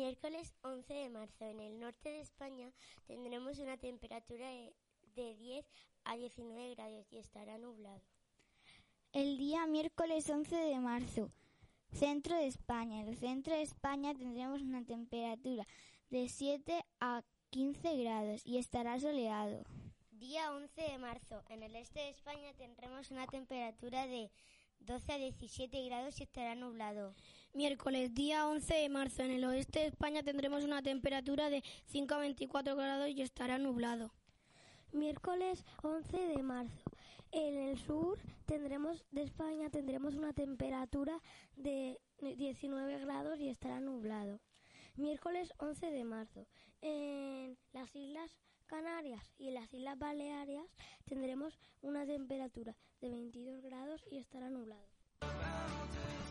Miércoles 11 de marzo. En el norte de España tendremos una temperatura de 10 a 19 grados y estará nublado. El día miércoles 11 de marzo. Centro de España. En el centro de España tendremos una temperatura de 7 a 15 grados y estará soleado. Día 11 de marzo. En el este de España tendremos una temperatura de 12 a 17 grados y estará nublado. Miércoles, día 11 de marzo. En el oeste de España tendremos una temperatura de 5 a 24 grados y estará nublado. Miércoles 11 de marzo. En el sur tendremos de España tendremos una temperatura de 19 grados y estará nublado. Miércoles 11 de marzo. En las Islas Canarias y en las Islas Baleares tendremos una temperatura de 22 grados y estará nublado.